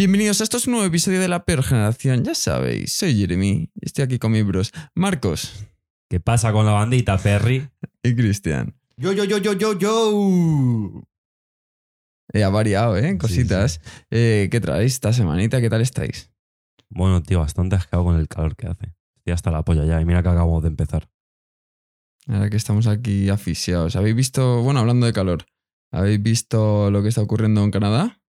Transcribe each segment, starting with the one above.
Bienvenidos a esto es un nuevo episodio de La Peor Generación. Ya sabéis, soy Jeremy y estoy aquí con mis bros Marcos ¿Qué pasa con la bandita, Perry? y Cristian. Yo, yo, yo, yo, yo, yo. Eh, ha variado, ¿eh? Cositas. Eh, ¿Qué traéis esta semanita? ¿Qué tal estáis? Bueno, tío, bastante asqueado con el calor que hace. Estoy hasta la polla ya y mira que acabamos de empezar. Ahora que estamos aquí asfixiados. ¿Habéis visto, bueno, hablando de calor, ¿habéis visto lo que está ocurriendo en Canadá?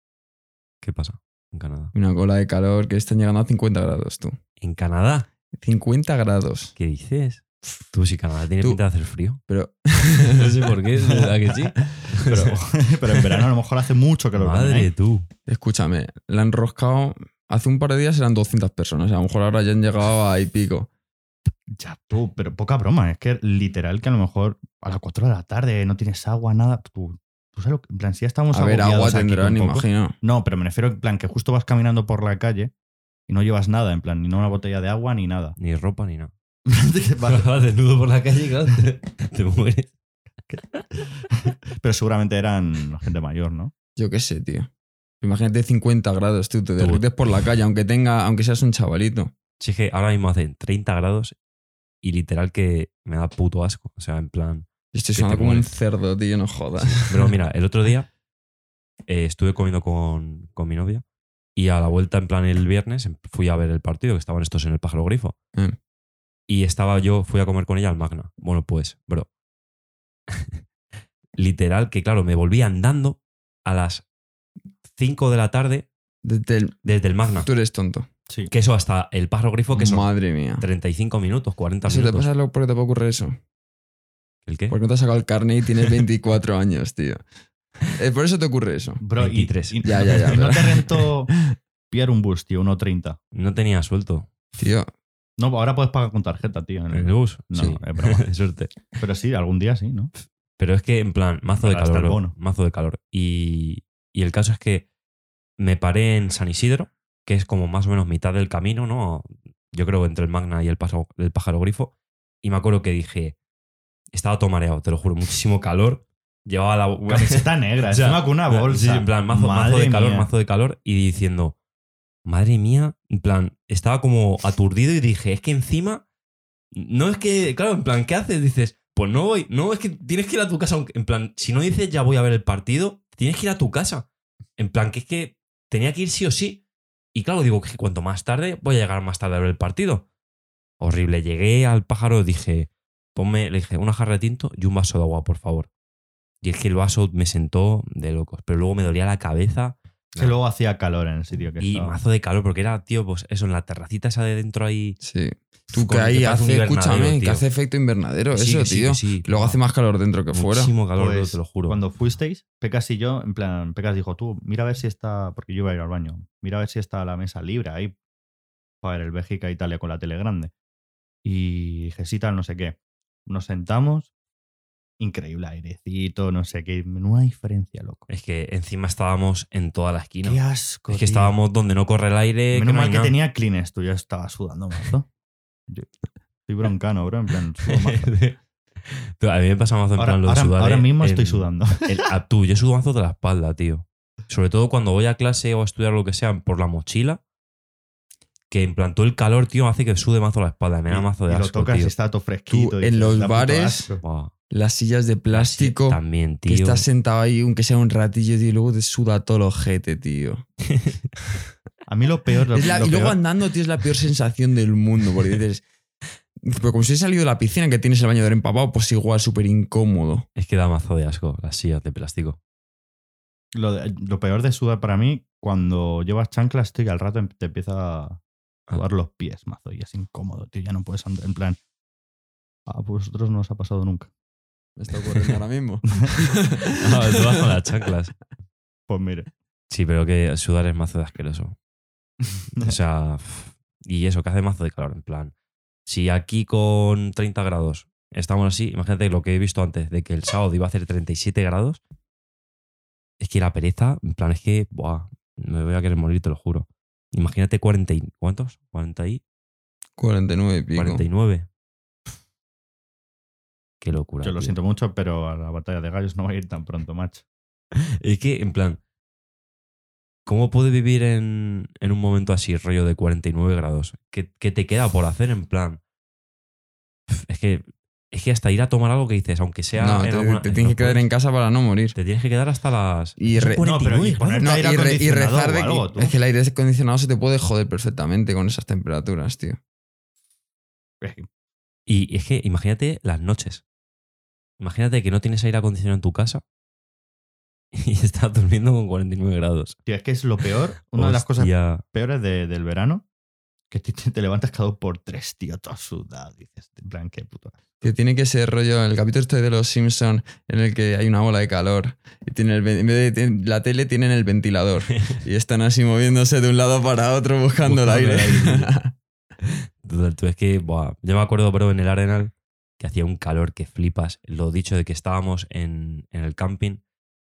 ¿Qué pasa en Canadá? Una cola de calor que están llegando a 50 grados, tú. ¿En Canadá? 50 grados. ¿Qué dices? Tú, si Canadá tiene Tú- pinta de hacer frío. Pero No sé por qué, ¿verdad que sí? Pero, pero en verano a lo mejor hace mucho calor. Madre ¿eh? tú. escúchame, la han roscado. Hace un par de días eran 200 personas. A lo mejor ahora ya han llegado a y pico. Ya, tú, pero poca broma. Es que literal que a lo mejor a las 4 de la tarde no tienes agua, nada. Tú, que. En plan, si ya estamos A ver, agua tendrán, imagino. No, pero me refiero en plan que justo vas caminando por la calle y no llevas nada, en plan, ni una botella de agua ni nada. Ni ropa ni nada. Vas desnudo por la calle, claro, te, te mueres. pero seguramente eran gente mayor, ¿no? Yo qué sé, tío. Imagínate 50 grados, tú te derrites por la calle, aunque tenga, aunque seas un chavalito. Es que ahora mismo hacen 30 grados y literal que me da puto asco. O sea, en plan. Estoy te sonando como un cerdo, tío, no jodas. Pero mira, el otro día eh, estuve comiendo con, con mi novia y a la vuelta, en plan el viernes, em- fui a ver el partido, que estaban estos en el pájaro grifo. Mm. Y estaba yo, fui a comer con ella al Magna. Bueno, pues, bro. Literal, que claro, me volví andando a las 5 de la tarde Desde el- desde el Magna. Tú eres tonto. Sí. Que eso hasta el pájaro grifo, que son Madre mía. 35 minutos, 40 Eso te minutos. pasa lo por qué te puede ocurrir eso. ¿El qué? Porque no te has sacado el carnet y tienes 24 años, tío. Eh, por eso te ocurre eso. Bro, y- 23. y- Ya, ya, ya, no te rentó pillar un bus, tío, 1.30. No tenía suelto. Tío, No, ahora puedes pagar con tarjeta, tío. en ¿En el- el bus? No, sí. es broma. Suerte. Pero sí, algún día sí, ¿no? Pero es que, en plan, mazo de Para calor. Mazo de calor. Y, y el caso es que me paré en San Isidro, que es como más o menos mitad del camino, ¿no? Yo creo entre el Magna y el pájaro, el pájaro grifo. Y me acuerdo que dije, estaba todo mareado, te lo juro, muchísimo calor. Llevaba la. Camiseta negra, O sea, encima con una bolsa. Sí, en plan, mazo, mazo de calor, mía. mazo de calor. Y diciendo, madre mía, en plan, estaba como aturdido y dije, es que encima, no es que, claro, en plan, ¿qué haces? Dices, pues no voy, no, es que tienes que ir a tu casa. En plan, si no dices ya voy a ver el partido, tienes que ir a tu casa. En plan, que es que tenía que ir sí o sí. Y claro, digo que cuanto más tarde, voy a llegar más tarde a ver el partido. Horrible. Llegué al pájaro, dije, ponme, le dije, una jarra de tinto y un vaso de agua, por favor. Y es que el vaso me sentó de locos. Pero luego me dolía la cabeza. Que luego hacía calor en el sitio que Y estaba. mazo de calor, porque era, tío, pues eso, en la terracita esa de dentro ahí. sí. Tú que ahí hace, escúchame, que hace efecto invernadero, sí, eso, que sí, tío. que sí, que Luego hace más calor dentro que fuera. Muchísimo calor, Pues, te lo juro. Cuando fuisteis, Pecas y yo, en plan, Pecas dijo, tú, mira a ver si está, porque yo iba a ir al baño, mira a ver si está la mesa libre ahí para ver el Bélgica-Italia con la tele grande. Y dije, sí, tal, no sé qué. Nos sentamos, increíble airecito, no sé qué, menuda diferencia, loco. Es que encima estábamos en toda la esquina. Qué asco. es que tío. estábamos donde no corre el aire. Menos que mal que nada. tenía Kleenex, tú ya estaba sudando mazo. Yo- Soy broncano, bro, en plan, sudo mazo. A mí me pasa mazo en Ahora, plan lo de sudar. ahora en- mismo estoy sudando. el- a tú, yo sudo mazo de la espalda, tío. Sobre todo cuando voy a clase o a estudiar lo que sea por la mochila. Que en plan todo el calor, tío, hace que sude mazo la espalda. Me da mazo de y lo asco, tocas y tío. está todo fresquito. Tú, y en los "Da puto bares, asco". Las sillas de plástico, También, que tío. estás sentado ahí, aunque sea un ratillo, tío, y luego te suda todo el ojete, tío. A mí lo peor. Lo, Es la- lo y luego peor- andando, tío, es la peor sensación del mundo, porque dices. Pero como si he salido de la piscina que tienes el bañador empapado, pues igual, súper incómodo. Es que da mazo de asco las sillas de plástico. Lo, de- lo peor de sudar para mí, cuando llevas chanclas, tío, y al rato em- te empieza a sudar los pies, mazo, y es incómodo, tío, ya no puedes andar. En plan, a vosotros no os ha pasado nunca. Me está ocurriendo ahora mismo. No, tú vas con las chanclas. Pues mire. Sí, pero que sudar es mazo de asqueroso. O sea, y eso, que hace mazo de calor, en plan. Si aquí con 30 grados estamos así, imagínate lo que he visto antes, de que el sábado iba a hacer 37 grados. Es que la pereza, en plan, es que, buah, me voy a querer morir, te lo juro. Imagínate 40 y, ¿cuántos? 40 y 49 y pico. 49. Qué locura. Yo lo tío. siento mucho, pero a la batalla de gallos no va a ir tan pronto, macho. Es que, en plan, ¿Cómo puedes vivir en, en un momento así, rollo de 49 grados? ¿Qué, qué te queda por hacer en plan? Es que, es que hasta ir a tomar algo que dices, aunque sea. No, en te, alguna- te tienes que quedar en casa para no morir. Te tienes que quedar hasta las. Y re- No, pero y 49 poner- grados. No, y, re- y acondicionado rezar de algo, que, es que el aire acondicionado se te puede joder perfectamente con esas temperaturas, tío. Y es que imagínate las noches. Imagínate que no tienes aire acondicionado en tu casa y estás durmiendo con 49 grados. Tío, es que es lo peor. Una de las cosas peores de- del verano. Que te, te levantas cada dos por tres, tío, todo sudado. Dices, en plan, qué puto. Que tiene que ser rollo, el capítulo este de los Simpson en el que hay una bola de calor y tiene el, en vez de la tele tienen el ventilador y están así moviéndose de un lado para otro buscando, Buscando el el aire. Total, tú es que, buah, yo me acuerdo, bro, en el Arenal que hacía un calor que flipas. Lo dicho de que estábamos en, en el camping,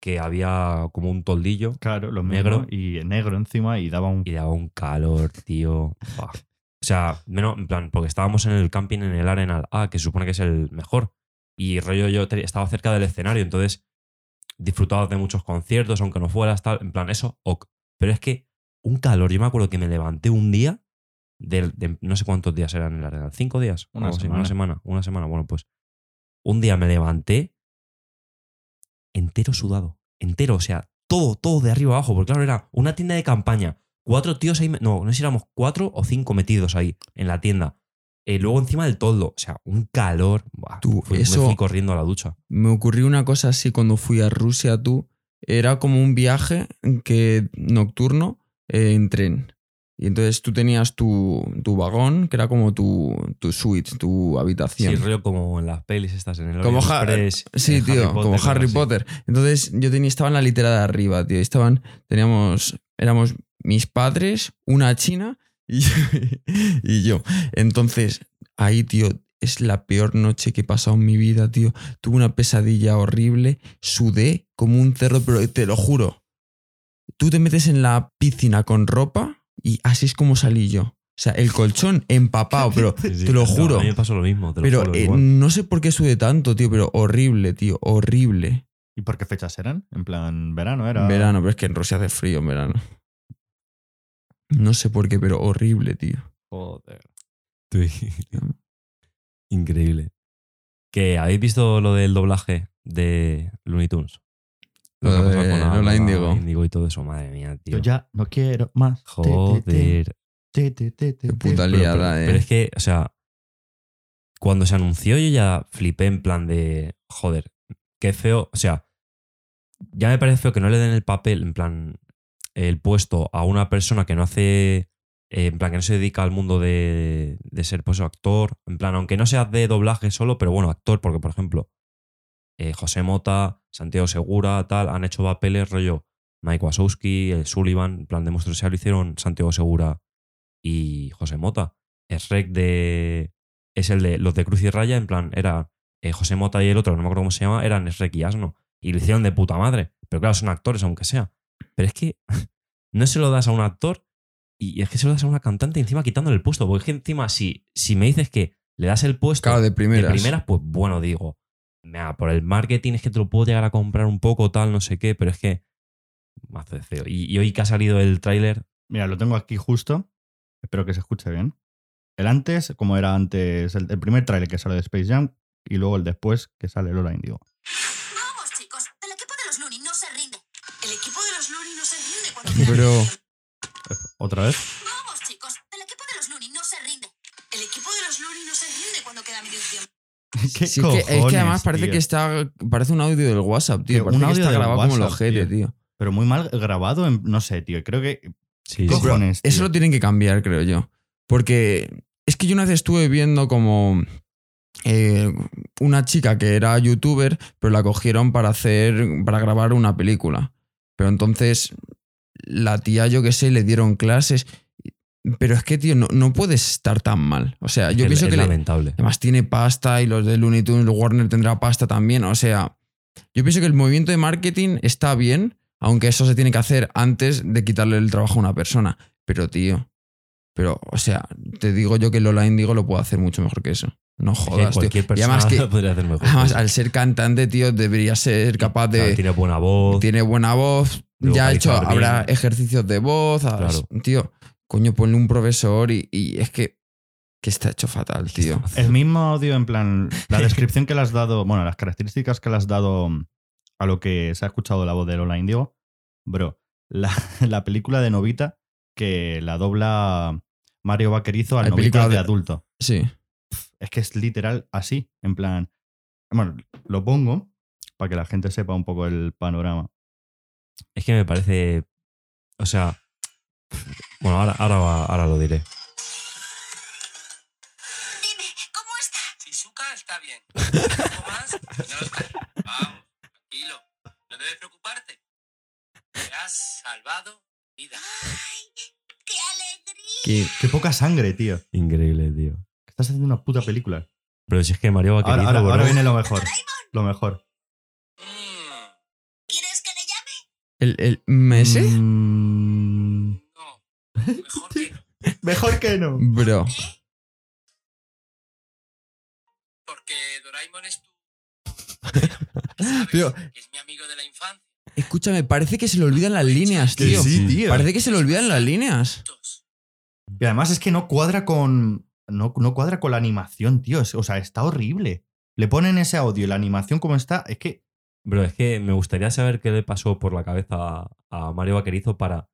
que había como un toldillo Claro, lo Negro. Y negro encima y daba un. y daba un calor, tío. Buah. O sea, menos, en plan, porque estábamos en el camping en el Arenal A, que se supone que es el mejor. Y rollo, yo estaba cerca del escenario, entonces disfrutaba de muchos conciertos, aunque no fueras tal. En plan, eso, ok. Pero es que un calor, yo me acuerdo que me levanté un día, del- de, no sé cuántos días eran en el Arenal, cinco días, Una así, semana. una semana, una semana. Bueno, pues un día me levanté entero sudado, entero, o sea, todo, todo de arriba abajo, porque claro, era una tienda de campaña, cuatro tíos ahí, no, no sé si éramos cuatro o cinco metidos ahí en la tienda. Eh, luego encima del toldo, o sea, un calor. buah, Tú, fui- eso- Me fui corriendo a la ducha. Me ocurrió una cosa así cuando fui a Rusia, tú. Era como un viaje que nocturno eh, en tren. Y entonces tú tenías tu, tu vagón, que era como tu, tu suite, tu Sí, habitación. rollo como en las pelis estas, en el Como Orient Ha- Express, Sí, tío, como Harry así. Potter. Entonces yo tenía, estaba en la litera de arriba, tío. Estaban, teníamos, éramos mis padres, una china y, y yo. Entonces, ahí, tío, es la peor noche que he pasado en mi vida, tío. Tuve una pesadilla horrible, sudé como un cerdo, pero te lo juro. Tú te metes en la piscina con ropa y así es como salí yo. O sea, el colchón empapado, pero Sí, sí, te lo no, juro. a mí me pasó lo mismo, te lo Pero juro, eh, no sé por qué sudé tanto, tío, pero horrible, tío, horrible. ¿Y por qué fechas eran? En plan, verano era. Verano, pero es que en Rusia hace frío en verano. No sé por qué, pero horrible, tío. Joder. Increíble. ¿Que habéis visto lo del doblaje de Looney Tunes? Lo que con Lola Índigo. Índigo y todo eso, madre mía, tío. Yo ya no quiero más. Te, te, te, Joder. te, te, te, te, Qué te. puta liada, pero- eh. pero es que, o sea, cuando se anunció yo ya flipé en plan de, joder, qué feo, o sea, ya me parece feo que no le den el papel, en plan, el puesto a una persona que no hace, eh, en plan, que no se dedica al mundo de, de ser, pues, actor, en plan, aunque no sea de doblaje solo, pero bueno, actor, porque, por ejemplo, eh, José Mota, Santiago Segura, tal, han hecho papeles rollo Mike Wazowski, el Sullivan, en plan de Monstruos S.A. lo hicieron Santiago Segura y José Mota. Es rec de. Es el de los de Cruz y Raya, en plan, era eh, José Mota y el otro, no me acuerdo cómo se llama, eran Esrek y Asno. Y lo hicieron de puta madre. Pero claro, son actores, aunque sea. Pero es que no se lo das a un actor y es que se lo das a una cantante encima quitándole el puesto. Porque es que encima, si, si me dices que le das el puesto Claro, de primeras. de primeras, pues bueno, digo, mira, por el marketing es que te lo puedo llegar a comprar un poco, tal, no sé qué, pero es que hace feo. Y, y hoy que ha salido el tráiler, Mira, lo tengo aquí justo. Espero que se escuche bien. El antes, como era antes, el, el primer tráiler que sale de Space Jam y luego el después que sale Lola Indigo. Vamos, chicos, el equipo de los Looney no se rinde. El equipo de los Looney no se rinde cuando queda Pero-. ¿Otra vez? Vamos, chicos, el equipo de los Looney no se rinde. El equipo de los Looney no se rinde cuando queda medición. ¿Qué Sí, es, que, es que cojones, además parece tío? que está. Parece un audio del WhatsApp, tío. Un que audio está grabado como el WhatsApp, ojete, tío. tío. Pero muy mal grabado, en, no sé, tío. Creo que. sí, ¿Qué sí. cojones? Eso lo tienen que cambiar, creo yo. Porque es que yo una vez estuve viendo como eh, una chica que era youtuber, pero la cogieron para hacer, para grabar una película. Pero entonces la tía, yo qué sé, le dieron clases. Pero es que, tío, no, no puedes estar tan mal. O sea, yo es, pienso es que le- lamentable. además tiene pasta y los de Looney Tunes, Warner tendrá pasta también. O sea, yo pienso que el movimiento de marketing está bien, aunque eso se tiene que hacer antes de quitarle el trabajo a una persona. Pero, tío, pero, o sea, te digo yo que Lola Indigo lo puede hacer mucho mejor que eso. No jodas, tío. Y persona además, que, lo podría hacer mejor. además, al ser cantante, tío, debería ser capaz de... tiene buena voz. Tiene buena voz, ya ha hecho, vocalizar habrá bien. ejercicios de voz. Claro. Tío, coño, ponle un profesor y, y es que, que está hecho fatal, tío. El mismo audio, en plan, la descripción que le has dado, bueno, las características que le has dado a lo que se ha escuchado la voz de Lola Indigo, bro, la, la película de Novita que la dobla Mario Vaquerizo al Novita de- adulto. Sí. Es que es literal así, en plan. Bueno, lo pongo para que la gente sepa un poco el panorama. Es que me parece. O sea. Bueno, ahora, ahora, va- ahora lo diré. Dime, ¿cómo está? Shizuka está bien. ¿Algo más? No está. Vamos, tranquilo. No debes preocuparte. Te has salvado vida. ¡Qué alegría! Que, Qué poca sangre, tío. Increíble, tío. Estás haciendo una puta película. Pero si es que Mario Ahora, Vaquerizo, ahora, bro, ahora viene lo mejor. Lo mejor. Mm, ¿Quieres que le llame? ¿El, el Mese? Mm. Mejor que no. mejor que no. Bro. Porque Doraemon es tu. Es mi amigo de la infancia. Escúchame, parece que se le olvidan las líneas, Que tío. sí, tío. Parece que se le olvidan las líneas. Y además es que no cuadra con. No, no cuadra con la animación, tío. O sea, está horrible. Le ponen ese audio y la animación como está. Es que. Bro, es que me gustaría saber qué le pasó por la cabeza a, a Mario Vaquerizo para.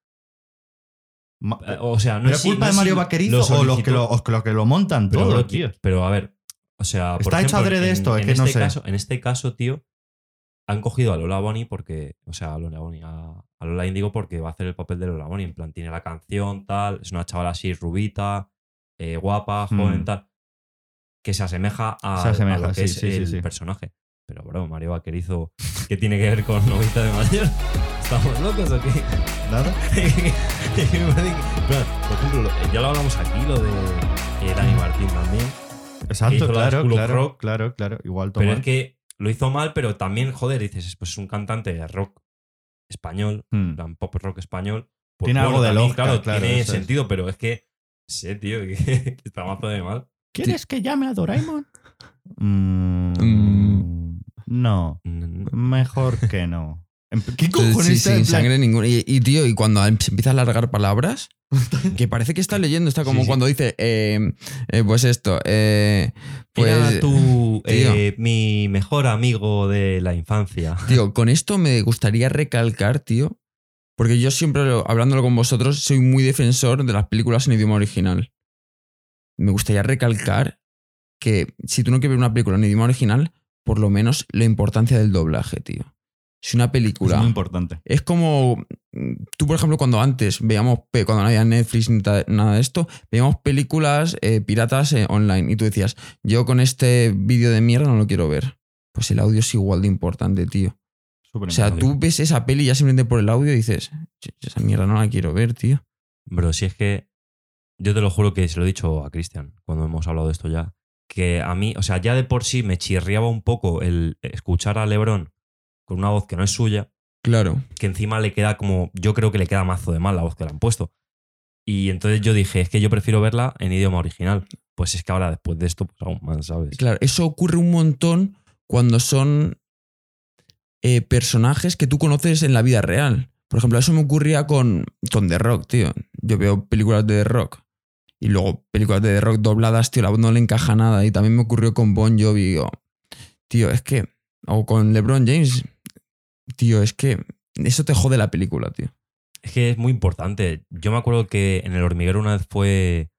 Ma- eh, O sea, no ¿Pero es culpa no de Mario Vaquerizo o los que lo, los que lo montan pero, todo, bro, tío? Pero a ver, o sea, por Está hecho ejemplo, adrede en- esto, es en que no este sé. Caso, en este caso, tío, han cogido a Lola Bonnie porque, o sea, a Lola Bonnie, a, a Lola Indigo porque va a hacer el papel de Lola Bonnie. En plan, tiene la canción, tal, es una chavala así rubita, eh, guapa, joven, Mm. tal, que se asemeja a, Se asemeja, a lo que sí, es sí, el sí. personaje. Pero, bro, Mario Vaquerizo, ¿qué tiene que ver con Novita de Mayor? ¿Estamos locos o qué? Nada. Por ejemplo, lo- ya lo hablamos aquí, lo de eh, Dani Martín también. Exacto, la claro, claro, Rock. claro, claro. Igual Pero toma. es que lo hizo mal, pero también, joder, dices, pues es un cantante de rock español, Hmm. plan pop rock español. Pues Tiene algo de también, claro, claro, tiene sentido, pero es que, sé, tío, que está mazo de mal. ¿Quieres que llame a Doraemon? Mm, Mm. No, Mm, mejor que no. ¿Qué cojones sí, está sin sangre ninguna. Y, y, tío, y cuando se empieza a alargar palabras, que parece que está leyendo, está como Sí, sí. cuando dice, eh, eh, pues esto, eh, Era pues... tu, tío. eh, mi mejor amigo de la infancia. Tío, con esto me gustaría recalcar, tío, porque yo siempre, lo- hablándolo con vosotros, soy muy defensor de las películas en idioma original. Me gustaría recalcar que si tú no quieres ver una película en idioma original, por lo menos la importancia del doblaje, tío. Si una Es película... muy importante. Es como. Tú, por ejemplo, cuando antes veíamos, cuando no había Netflix ni nada de esto, veíamos películas eh, piratas eh, online y tú decías, yo con este vídeo de mierda no lo quiero ver. Pues el audio es igual de importante, tío. Súper O sea, importante. tú ves esa peli ya simplemente por el audio y dices, "Ch- esa mierda no la quiero ver, tío. Bro, si es que yo te lo juro que se lo he dicho a Cristian cuando hemos hablado de esto ya, que a mí, o sea, ya de por sí me chirriaba un poco el escuchar a Lebron con una voz que no es suya, Claro. que encima le queda como, yo creo que le queda mazo de mal la voz que le han puesto. Y entonces yo dije, es que yo prefiero verla en idioma original. Pues es que ahora después de esto, pues aún más, ¿sabes? Claro, eso ocurre un montón cuando son eh, personajes que tú conoces en la vida real. Por ejemplo, eso me ocurría con, con The Rock, tío. Yo veo películas de The Rock y luego películas de The Rock dobladas, tío, la voz no le encaja nada. Y también me ocurrió con Bon Jovi. tío, es que. O con LeBron James. Tío, es que eso te jode la película, tío. Es que es muy importante. Yo me acuerdo que en El Hormiguero una vez fue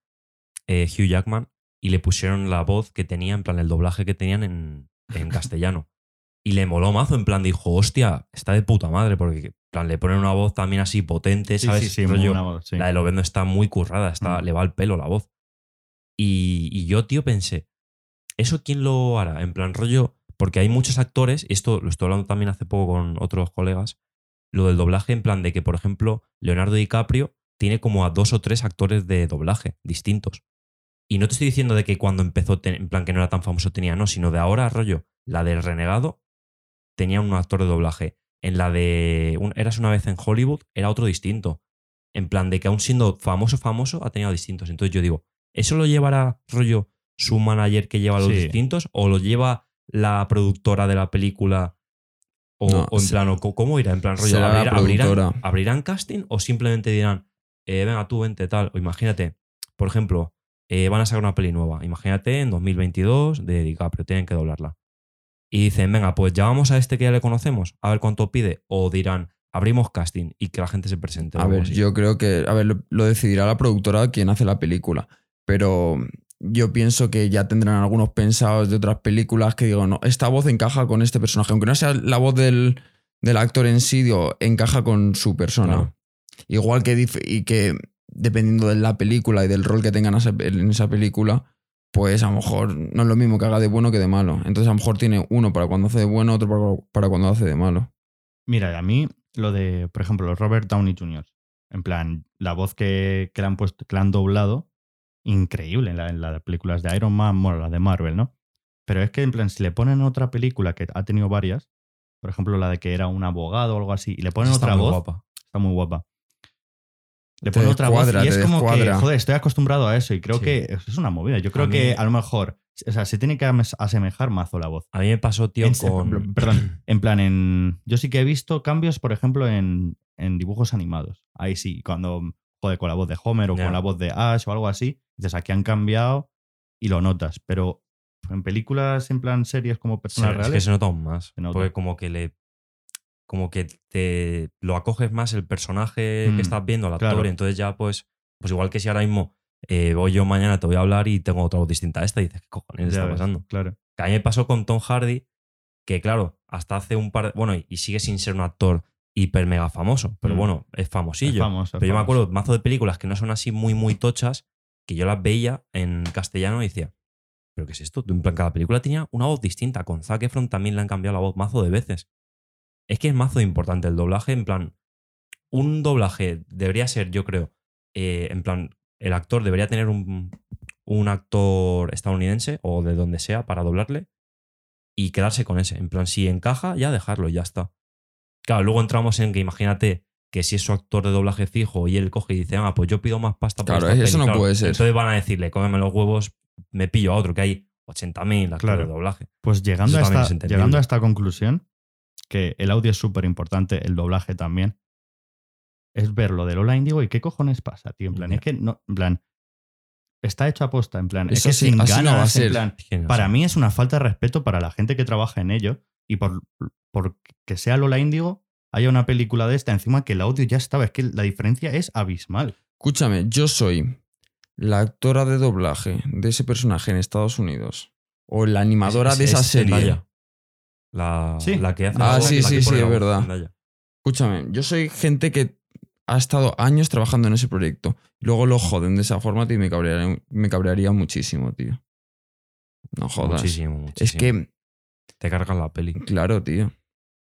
eh, Hugh Jackman y le pusieron la voz que tenía, en plan, el doblaje que tenían en, en castellano. Y le moló mazo, en plan, dijo, hostia, está de puta madre, porque en plan, le ponen una voz también así potente, Sí, ¿sabes? sí, sí, Rollo, una voz, sí. La de Lovendo está muy currada, está, Mm. le va al pelo la voz. Y, y yo, tío, pensé, ¿eso quién lo hará? En plan, rollo, porque hay muchos actores, y esto lo estoy hablando también hace poco con otros colegas, lo del doblaje, en plan de que, por ejemplo, Leonardo DiCaprio tiene como a dos o tres actores de doblaje distintos. Y no te estoy diciendo de que cuando empezó, en plan que no era tan famoso tenía, no, sino de ahora, rollo, la del Renegado tenía un actor de doblaje. En la de un- Eras una vez en Hollywood era otro distinto. En plan de que aún siendo famoso, famoso, ha tenido distintos. Entonces yo digo, ¿eso lo llevará rollo su manager que lleva los Sí. distintos? ¿O lo lleva la productora de la película O, No, o en plan, o ¿cómo irá? En plan, rollo, será la ¿abrirá- abrirán, abrirán casting o simplemente dirán, eh, venga, tú vente tal? O imagínate, por ejemplo, eh, van a sacar una peli nueva. Imagínate en 2022 de DiCaprio, tienen que doblarla. Y dicen, venga, pues llamamos a este que ya le conocemos, a ver cuánto pide. O dirán, abrimos casting y que la gente se presente. A ver, así. yo creo que. A ver, lo, lo decidirá la productora quien hace la película. Pero yo pienso que ya tendrán algunos pensados de otras películas que digo, no, esta voz encaja con este personaje. Aunque no sea la voz del, del actor en sí, digo, encaja con su persona. Claro. Igual que, y que dependiendo de la película y del rol que tengan en esa película, pues a lo mejor no es lo mismo que haga de bueno que de malo. Entonces a lo mejor tiene uno para cuando hace de bueno, otro para, para cuando hace de malo. Mira, a mí lo de, por ejemplo, Robert Downey Jr. En plan, la voz que, que le han puesto, que le han doblado, increíble en, la- en las películas de Iron Man, bueno, la de Marvel, ¿no? Pero es que, en plan, si le ponen otra película que ha tenido varias, por ejemplo, la de que era un abogado o algo así, y le ponen Está otra muy voz, guapa. está muy guapa. Le ponen otra voz y es como que, joder, estoy acostumbrado a eso y creo Sí. que es una movida. Yo creo A mí- que a lo mejor, o sea, se tiene que asemejar mazo la voz. A mí me pasó, tío, En- con. Perdón, en plan, en. Yo sí que he visto cambios, por ejemplo, en, en dibujos animados. Ahí sí, cuando joder, con la voz de Homer o con la voz de Ash o algo así, dices aquí han cambiado y lo notas. Pero en películas, en plan series como Sí, personas es reales. que se nota aún más. Nota. Porque como que le. Como que te lo acoges más el personaje Mm, que estás viendo, al actor, claro. y entonces ya, pues. Pues igual que si ahora mismo eh, voy yo mañana, te voy a hablar y tengo otra voz distinta a esta, y dices, ¿qué cojones Ya está ves, pasando? Claro. Que a mí me pasó con Tom Hardy, que claro, hasta hace un par de. Bueno, y sigue sin ser un actor hiper mega famoso, pero Mm. bueno, es famosillo. Es famoso, es pero yo me acuerdo mazo de películas que no son así muy, muy tochas, que yo las veía en castellano y decía, ¿pero qué es esto? En plan, cada película tenía una voz distinta. Con Zac Efron también le han cambiado la voz mazo de veces. Es que es mazo importante el doblaje, en plan, un doblaje debería ser, yo creo, eh, en plan, el actor debería tener un, un actor estadounidense o de donde sea para doblarle y quedarse con ese. En plan, si encaja, ya dejarlo, y ya está. Claro, luego entramos en que imagínate que si es su actor de doblaje fijo y él coge y dice, ah, pues yo pido más pasta por Claro, esta eso peli", no claro, puede ser. Entonces van a decirle, cómeme los huevos, me pillo a otro, que hay 80.000 actores Claro. de doblaje. Pues llegando Eso a, también esta, es entendible. llegando a esta conclusión, que el audio es súper importante, el doblaje también, es ver lo de Lola Indigo y qué cojones pasa, tío. En plan, Ya. es que no, en plan, está hecho a posta, en plan, es Eso que sí, sin así no ganas, va a en ser. plan, Es que no para mí es una falta de respeto para la gente que trabaja en ello y por, por que sea Lola Índigo haya una película de esta encima que el audio ya estaba, es que la diferencia es abismal. Escúchame, yo soy la actora de doblaje de ese personaje en Estados Unidos. O la animadora Es- de es- esa es serie. La, Sí. la que hace Ah, sí, sí, sí, es verdad. Zendaya. Escúchame, yo soy gente que ha estado años trabajando en ese proyecto. Luego lo joden de esa forma, tío, y me cabrearía, me cabrearía muchísimo, tío. No jodas. Muchísimo, muchísimo. Es que, Te cargas la peli. claro, tío.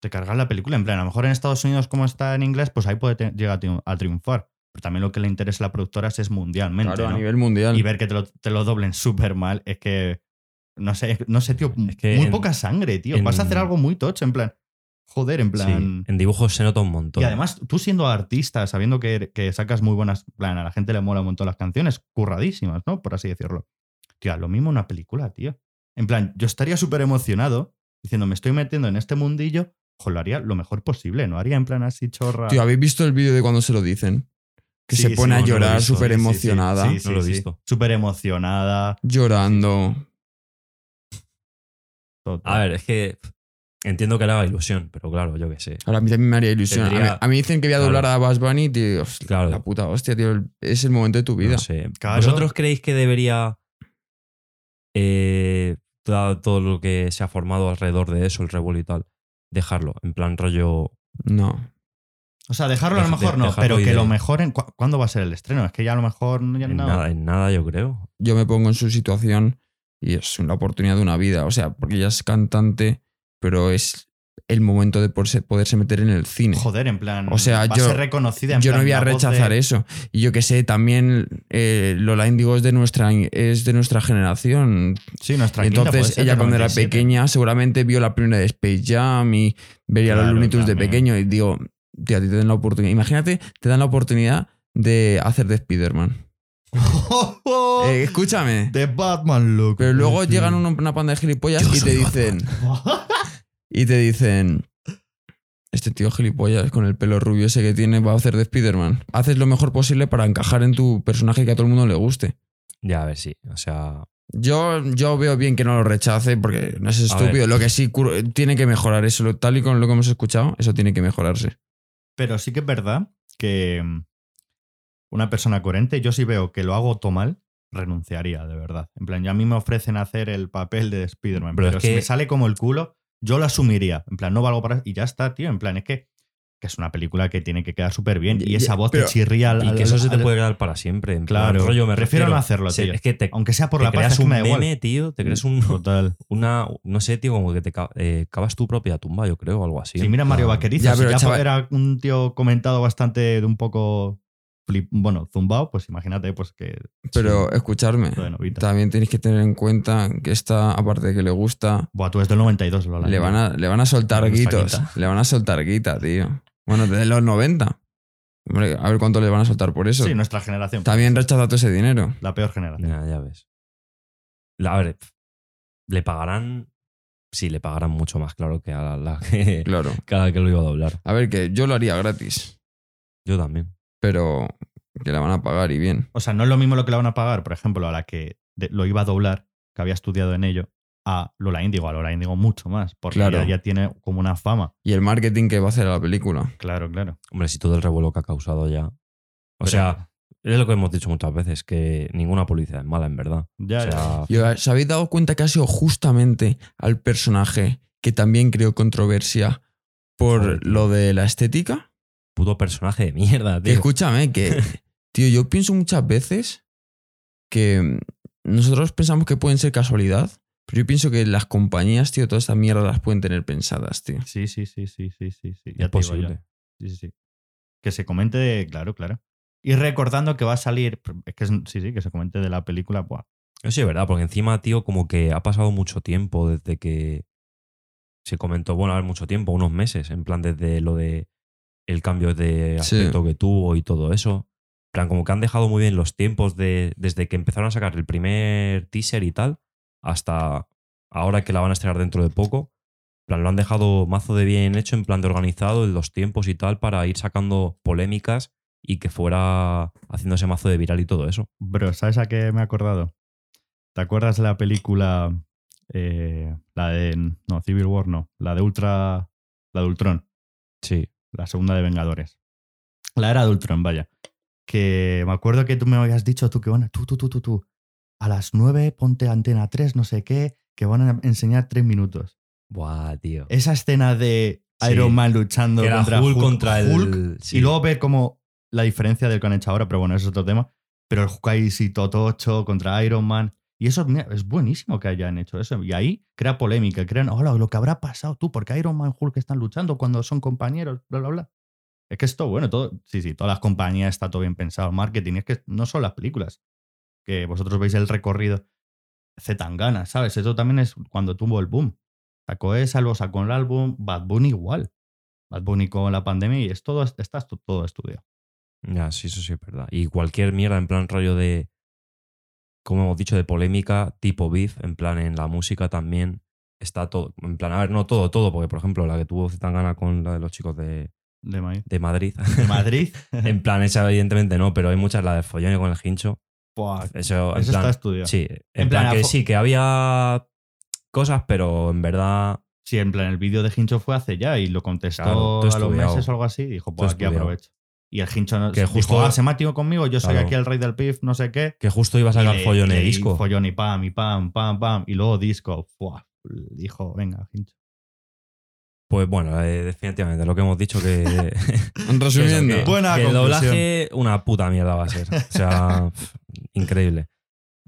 Te cargas la película, en plan, a lo mejor en Estados Unidos como está en inglés, pues ahí puede llegar a triun- a triunfar. Pero también lo que le interesa a la productora es mundialmente, Claro, a nivel mundial. Y ver que te lo, te lo doblen súper mal es que. No sé, no sé, tío. Es que muy en- poca sangre, tío. en- Vas a hacer algo muy tocho, en plan. Joder, en plan. Sí, en dibujos se nota un montón. Y además, tú siendo artista, sabiendo que, que sacas muy buenas. en plan, a la gente le mola un montón las canciones, curradísimas, ¿no? Por así decirlo. Tío, lo mismo una película, tío. En plan, yo estaría súper emocionado diciendo, me estoy metiendo en este mundillo. Ojo, lo haría lo mejor posible, no haría en plan así chorra. Tío, ¿habéis visto el vídeo de cuando se lo dicen? Que Sí, se pone no, a no llorar visto. súper Sí, sí, sí. emocionada. Sí, sí, No lo he visto. Súper emocionada. Llorando. A ver, es que entiendo que le haga ilusión, pero claro, yo qué sé. Ahora a mí también me haría ilusión. A mí- A, mí, dicen que voy a doblar Claro. a Bass Bunny, tío. hostia, Claro. La puta hostia, tío. Es el momento de tu vida. No sé. Claro. ¿Vosotros creéis que debería eh, todo lo que se ha formado alrededor de eso, el revuelo y tal, dejarlo? En plan rollo. No. O sea, dejarlo a lo mejor no, pero que de- lo mejoren. ¿Cu- ¿Cuándo va a ser el estreno? Es que ya a lo mejor no- ya En, no. nada, en nada, yo creo. Yo me pongo en su situación y es una oportunidad de una vida. O sea, porque ella es cantante, pero es el momento de poderse, meter en el cine. Joder, en plan. O sea, va yo- a ser reconocida en Yo no voy a rechazar de- eso. Y yo que sé, también eh, Lola Indigo es de nuestra, es de nuestra generación. Sí, nuestra Entonces, ella cuando era 97. pequeña seguramente vio la primera de Space Jam y vería Claro, los Looney Tunes de pequeño y digo, tío, a ti te dan la oportunidad. Imagínate, te dan la oportunidad de hacer de Spider-Man. Eh, escúchame. de Batman, loco. Pero luego llegan uno- una panda de gilipollas y te dicen, y te dicen, este tío gilipollas con el pelo rubio ese que tiene va a hacer de Spider-Man. Haces lo mejor posible para encajar en tu personaje que a todo el mundo le guste. Ya, a ver, sí. O sea, Yo, yo veo bien que no lo rechace porque no es estúpido. Lo que sí tiene que mejorar eso, lo- tal y con lo que hemos escuchado, eso tiene que mejorarse. Pero sí que es verdad que mm, una persona coherente, yo sí veo que lo hago todo mal, renunciaría, de verdad. En plan, ya a mí me ofrecen hacer el papel de Spider-Man, Pero pero, es si que- me sale como el culo, yo lo asumiría. En plan, no valgo para... Y ya está, tío. En plan, es que, que es una película que tiene que quedar súper bien. Y esa voz pero- te chirría al, y al- que eso se te al- puede quedar para siempre. en plan, Claro, rollo, me prefiero refiero, no hacerlo, tío. Es que te, Aunque sea por te la pasta, creas es que un me da igual. meme, tío. Te creas un, Total. una, no sé, tío, como que te eh, cavas tu propia tumba, yo creo, o algo así. Si mira Mario plan, Vaquerizo, Ya, pero, ya chaval- era un tío comentado bastante de un poco flip, bueno, zumbao, pues imagínate pues que Pero escucharme, de novita. también tenéis que tener en cuenta que esta, aparte de que le gusta, Buah, tú es del 92, Lola. le van, a, le van a soltar guitos. Le van a soltar guita, tío. Bueno, desde los 90. Hombre, a ver cuánto le van a soltar por eso. Sí, nuestra generación. También rechaza todo ese dinero. La peor generación. Ya, ya ves. La- A ver, le pagarán. Sí, le pagarán mucho más, claro, que a la, la que, Claro. que a la que lo iba a doblar. A ver, que yo lo haría gratis, Yo también. Pero que la van a pagar y bien. O sea, no es lo mismo lo que le van a pagar, por ejemplo, a la que lo iba a doblar, que había estudiado en ello, a Lola Índigo. A Lola Índigo mucho más, porque Claro. ya, ya tiene como una fama. Y el marketing que va a hacer a la película. Claro, claro. Hombre, si todo el revuelo que ha causado ya. O Pero- sea, es lo que hemos dicho muchas veces, que ninguna publicidad es mala, en verdad. Ya, o sea, ¿Y os habéis dado cuenta que ha sido justamente al personaje que también creó controversia por lo de la estética? Puto personaje de mierda, Que tío. escúchame, que, tío, yo pienso muchas veces que mm, nosotros pensamos que pueden ser casualidad, pero yo pienso que las compañías, tío, toda esta mierda las pueden tener pensadas, tío. Sí, sí, sí, sí, sí, sí. sí. es Ya posible. Sí, sí, sí. Que se comente de. Claro, claro. Y recordando que va a salir. Es que es- sí, sí, que se comente de la película. Buah. Eso sí es verdad, porque encima, tío, como que ha pasado mucho tiempo desde que se comentó, bueno, a ver, mucho tiempo, unos meses, en plan desde lo de el cambio de Sí. aspecto que tuvo y todo eso. En plan, como que han dejado muy bien los tiempos de, desde que empezaron a sacar el primer teaser y tal, hasta ahora que la van a estrenar dentro de poco. En plan, lo han dejado mazo de bien hecho, en plan de organizado, en los tiempos y tal, para ir sacando polémicas y que fuera haciéndose mazo de viral y todo eso. Bro, ¿sabes a qué me he acordado? ¿Te acuerdas de la película. eh, la de. No, Civil War no. La de Ultra. La de Ultron. Sí. La segunda de Vengadores. La era de Ultron, vaya. Que me acuerdo que tú me habías dicho, tú que van a. Tú, tú, tú, tú, tú. A las 9 ponte antena 3, no sé qué, que van a enseñar 3 minutos. Buah, tío. Esa escena de Sí. Iron Man luchando Que era contra Hulk contra el- Hulk, sí. y luego ver como la diferencia del que han hecho ahora, pero bueno, eso es otro tema. Pero el Hulk ahí sí totocho contra Iron Man. Y eso es buenísimo que hayan hecho eso. Y ahí crea polémica, crean, hola, lo que habrá pasado tú, porque Iron Man Hulk están luchando cuando son compañeros, bla, bla, bla. Es que esto, bueno, todo, sí, sí, todas las compañías está todo bien pensado. Marketing, es que no son las películas. Que vosotros veis el recorrido. Zetangana, ¿sabes? Eso también es cuando tuvo el boom. Sacó esa, luego sacó el álbum, Bad Bunny igual. Bad Bunny con la pandemia y es todo, está todo estudiado. Ya, sí, eso sí es verdad. Y cualquier mierda en plan rollo de, como hemos dicho, de polémica, tipo beef, en plan en la música también está todo. En plan, a ver, no todo, todo, porque por ejemplo la que tuvo Zetangana con la de los chicos de, De, Madrid. de Madrid. De Madrid. en plan, esa evidentemente no, pero hay muchas, la de Follón con el hincho. Buah, Eso, en eso plan, está estudiado. Sí, en, En plan, plan, que sí, que había cosas, pero en verdad. Sí, en plan, el vídeo de Hincho fue hace ya y lo contestó Claro, a los meses o algo así y dijo, pues aquí aprovecho. Y el Hincho no, Que dijo, justo- ah, se me ha tío conmigo, yo soy Claro. aquí el rey del pif, no sé qué. Que justo iba a Y sacar follón el disco. Follón y pam, y pam, pam, pam. Y luego disco. Buah, dijo, venga, Hincho. Pues bueno, eh, definitivamente lo que hemos dicho que. Resumiendo, que- Buena que el doblaje, una puta mierda va a ser. O sea, increíble.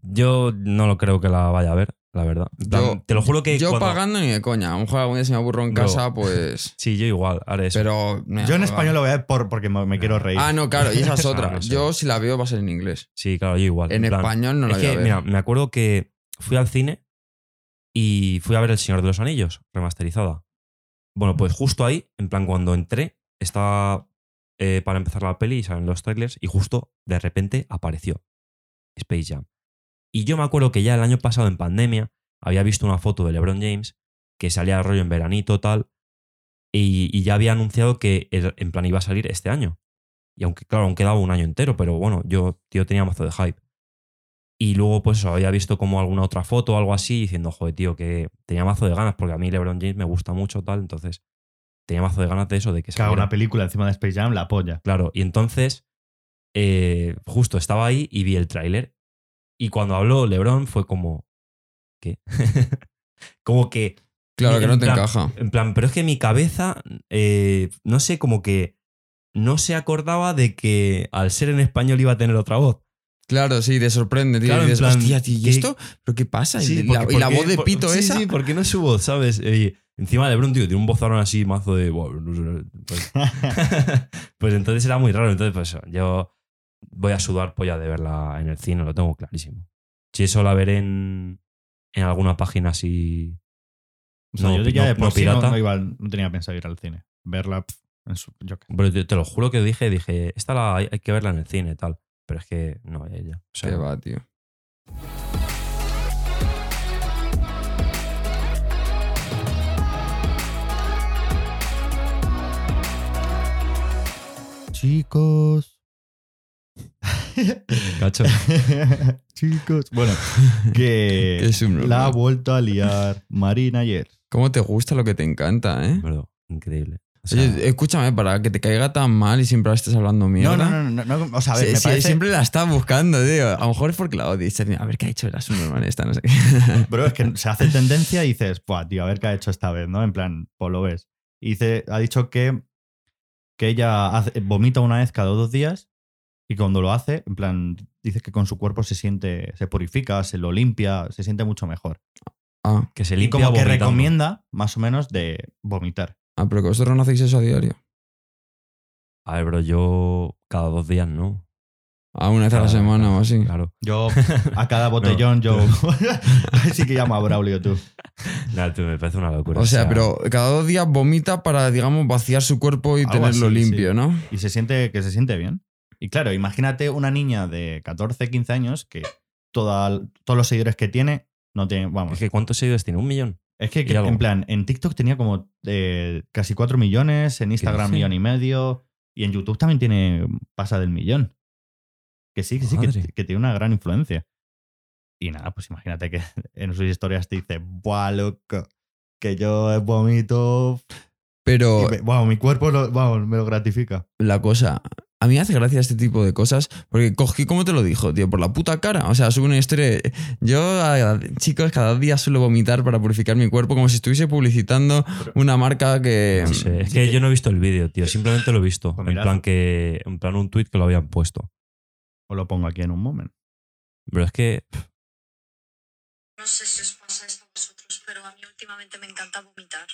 Yo no lo creo que la vaya a ver, la verdad. Yo, te lo juro que. yo cuando- pagando ni de coña. A lo mejor algún día si me aburro en Bro. casa, pues. Sí, yo igual, haré eso. Pero. mira, Yo en español lo voy a ver por, porque me, me quiero reír. Ah, no, claro, y esa es Ah, otra. Yo si la veo va a ser en inglés. Sí, claro, yo igual. En, plan, español no la es voy a que, ver. mira, me acuerdo que fui al cine y fui a ver El Señor de los Anillos, remasterizada. Bueno, pues justo ahí, en plan, cuando entré, estaba eh, para empezar la peli y salen los trailers y justo de repente apareció Space Jam. Y yo me acuerdo que ya el año pasado en pandemia había visto una foto de LeBron James que salía rollo en veranito tal Y, y ya había anunciado que el- en plan iba a salir este año. Y aunque, claro, aún quedaba un año entero, pero bueno, yo, tío, tenía mazo de hype. Y luego, pues eso, había visto como alguna otra foto o algo así, diciendo, joder, tío, que tenía mazo de ganas, porque a mí LeBron James me gusta mucho, tal. Entonces, tenía mazo de ganas de eso, de que haga saliera. una película encima de Space Jam, la polla. Claro, y entonces, eh, justo estaba ahí y vi el tráiler. Y cuando habló LeBron fue como. ¿Qué? como que. Claro que no te plan- encaja. En plan, pero es que mi cabeza, eh, no sé, como que no se acordaba de que al ser en español iba a tener otra voz. Claro, sí, te sorprende, tío. Claro, y dices, plan, hostia, tío, ¿y ¿qué- esto? ¿Pero qué pasa? Sí, y, la, porque- y la porque- voz de por- pito sí, esa. Sí, porque no es su voz, ¿sabes? Y encima LeBron, tío, tiene un vozarrón así, mazo de. Pues, pues entonces era muy raro. Entonces, pues yo voy a sudar polla de verla en el cine, lo tengo clarísimo. Si eso la veré en, en alguna página así. O sea, No, yo pi- ya de no- por no sí no, pirata. no iba- no tenía pensado ir al cine. Verla, en su- yo. Pero te, te lo juro que dije, dije, esta la, hay, hay que verla en el cine y tal. Pero es que no, ella. O sea, Qué va, tío. Chicos. Cacho. Chicos. Bueno, que la ha vuelto a liar Marina ayer. ¿Cómo te gusta lo que te encanta, eh? Bro, increíble. O sea, Oye, escúchame, para que te caiga tan mal y siempre estés hablando mierda. No, no, no, no, no, O sea, a ver, Sí, me sí, parece. siempre la estás buscando, tío. A lo mejor es porque la odias. A ver qué ha hecho la subnormal esta, no sé qué. Bro, es que se hace tendencia y dices, Buah, tío, a ver qué ha hecho esta vez, ¿no? En plan, pues lo ves. Y dice, ha dicho que, que ella hace- vomita una vez cada dos días y cuando lo hace, en plan, dice que con su cuerpo se siente, se purifica, se lo limpia, se siente mucho mejor. Ah, que se Y limpia como que recomienda, más o menos, de vomitar. ah, pero que vosotros no hacéis eso a diario. A ver, bro, yo cada dos días no. A una vez a la Cada- semana o así. Claro. Yo, a cada botellón, yo. Ahí sí que llamo a Braulio tú. Nada, tú, me parece una locura. O sea, pero cada dos días vomita para, digamos, vaciar su cuerpo y tenerlo así, limpio, sí. ¿no? Y se siente que se siente bien. Y claro, imagínate una niña de 14, 15 años que toda, todos los seguidores que tiene no tiene. Vamos. Es que ¿cuántos seguidores tiene? ¿Un millón? Es que, en plan, en TikTok tenía como eh, casi 4 millones, en Instagram millón y medio, y en YouTube también tiene pasa del millón. Que sí, que sí, que, tiene una gran influencia. Y nada, pues imagínate que en sus historias te dice, ¡buah, loco! Que yo vomito. Pero me- ¡Buah, mi cuerpo lo- vamos, me lo gratifica! la cosa, a mí me hace gracia este tipo de cosas, porque cogí, ¿cómo te lo dijo, tío? Por la puta cara. O sea, sube una historia. Yo, chicos, cada día suelo vomitar para purificar mi cuerpo, como si estuviese publicitando una marca que. No sé, es que yo no he visto el vídeo, tío. Simplemente lo he visto. Pues en plan que. En plan un tweet que lo habían puesto. Os lo pongo aquí en un momento. Pero es que. No sé si os pasa esto a vosotros, pero a mí últimamente me encanta vomitar.